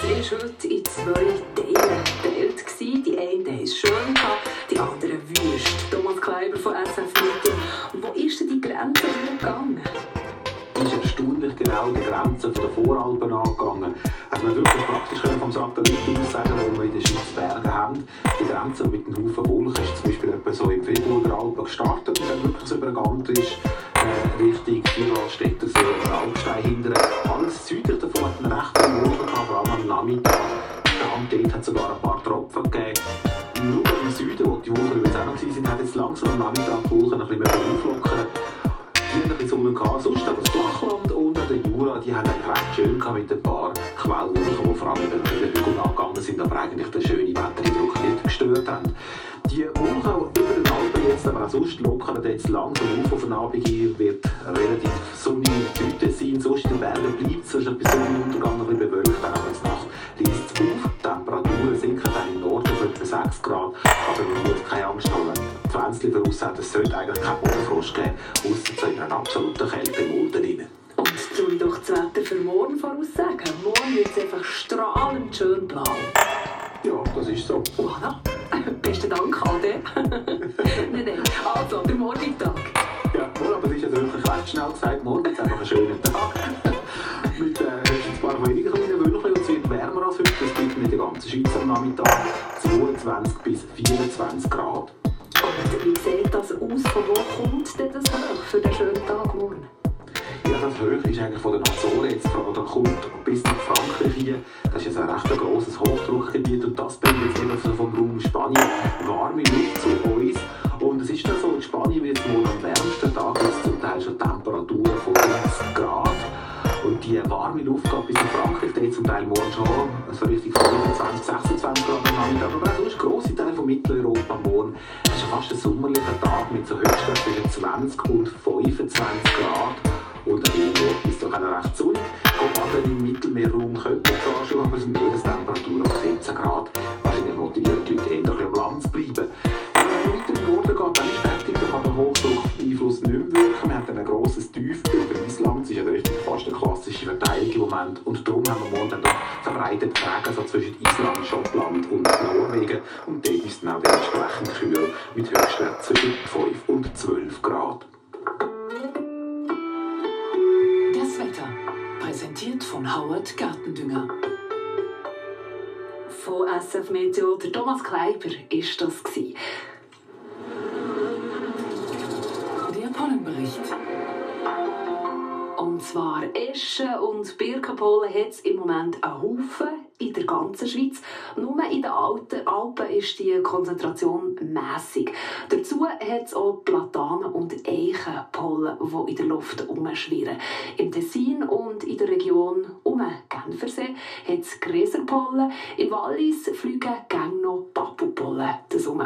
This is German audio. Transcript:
Es war heute in zwei Teile geteilt. Die haben es schön die anderen wüst. Thomas Kleiber von SF Media. Wo ist denn die Grenze gegangen? ist erstaunlich genau die Grenze der Voralpen angegangen. Also man wirklich praktisch können vom Satellit aus sagen, wo wir in den Schweiz Berge haben. Die Grenze mit dem Haufen Wolken ist zum Beispiel etwa so im Friburger Alpen gestartet und dann wirklich so übergangt ist äh, Richtung Vierwaldstätter, so Alpstein hinterher. Alles südlich hat sogar ein paar Tropfen gegeben. Nur im Süden, wo die Wolken übrigens auch noch waren, hat jetzt langsam am Nachmittag die Wolken ein bisschen auflockern die haben ein bisschen Sonne gehabt, sonst aber das Flachland und der Jura, die haben eigentlich recht schön gehabt mit ein paar Quellen, die vor allem über den Hügel angegangen sind, aber eigentlich den schönen Wettereindruck nicht gestört haben. Die Wolken über den Alpen jetzt, aber auch sonst lockern jetzt langsam auf auf den Abend hin, wird relativ sonnige Tüte sein, sonst in den Bergen bleibt es, sonst bis Sonnenuntergang ein bisschen bewölkt, 30 Grad. Aber man muss keine Angst haben. Die Pflänzchen voraussagen, es sollte eigentlich keinen Bodenfrost geben, außer zu einer absoluten Kälte im Mulden rein. Und soll ich doch das Wetter für morgen voraussagen? Morgen wird es einfach strahlend schön blau. Ja, das ist so. Voilà. Besten Dank, Ade. nein, nein. Also, der Morgentag. Ja, aber das ist jetzt wirklich recht schnell gesagt. Morgen ist einfach ein schöner Tag. Schweiz am Nachmittag 22 bis 24 Grad. Und wie sieht das aus? Von wo kommt denn das hoch für den schönen Tag morgen? Ja, das Höch ist eigentlich von den Azoren jetzt oder kommt bis nach Frankreich hier. Das ist jetzt ein recht grosses Hochdruckgebiet und das die warme Luft geht bis nach Frankreich, dort zum Teil morgen schon so richtig 25, 26 Grad am Nachmittag. Aber auch sonst grosse Teile von Mitteleuropa morgen. Es ist fast ein sommerlicher Tag mit so Höchstwerten zwischen 20 und 25 Grad. Und der Ort ist doch auch recht sonnig. Baden im Mittelmeerraum könnte zwar schon, aber es sind Meerestemperaturen von 14 Grad. Moment. Und darum haben wir morgen dann doch verbreitet Träger so zwischen Island, Schottland und Norwegen. Und dort ist es dann auch dementsprechend kühl mit Höchstwerten zwischen 5 und 12 Grad. Das Wetter. Präsentiert von Howard Gartendünger. Von SF Meteo, der Thomas Kleiber, ist das gsi. Der Pollenbericht. Zwar Eschen und Birkenpollen hat es im Moment einen Haufen in der ganzen Schweiz. Nur in den Alten Alpen ist die Konzentration mäßig. Dazu hat es auch Platanen und Eichenpollen, die in der Luft herumschwirren. Im Tessin und in der Region um Genfersee hat es Gräserpollen. Im Wallis fliegen gäng noch Papupollen herum.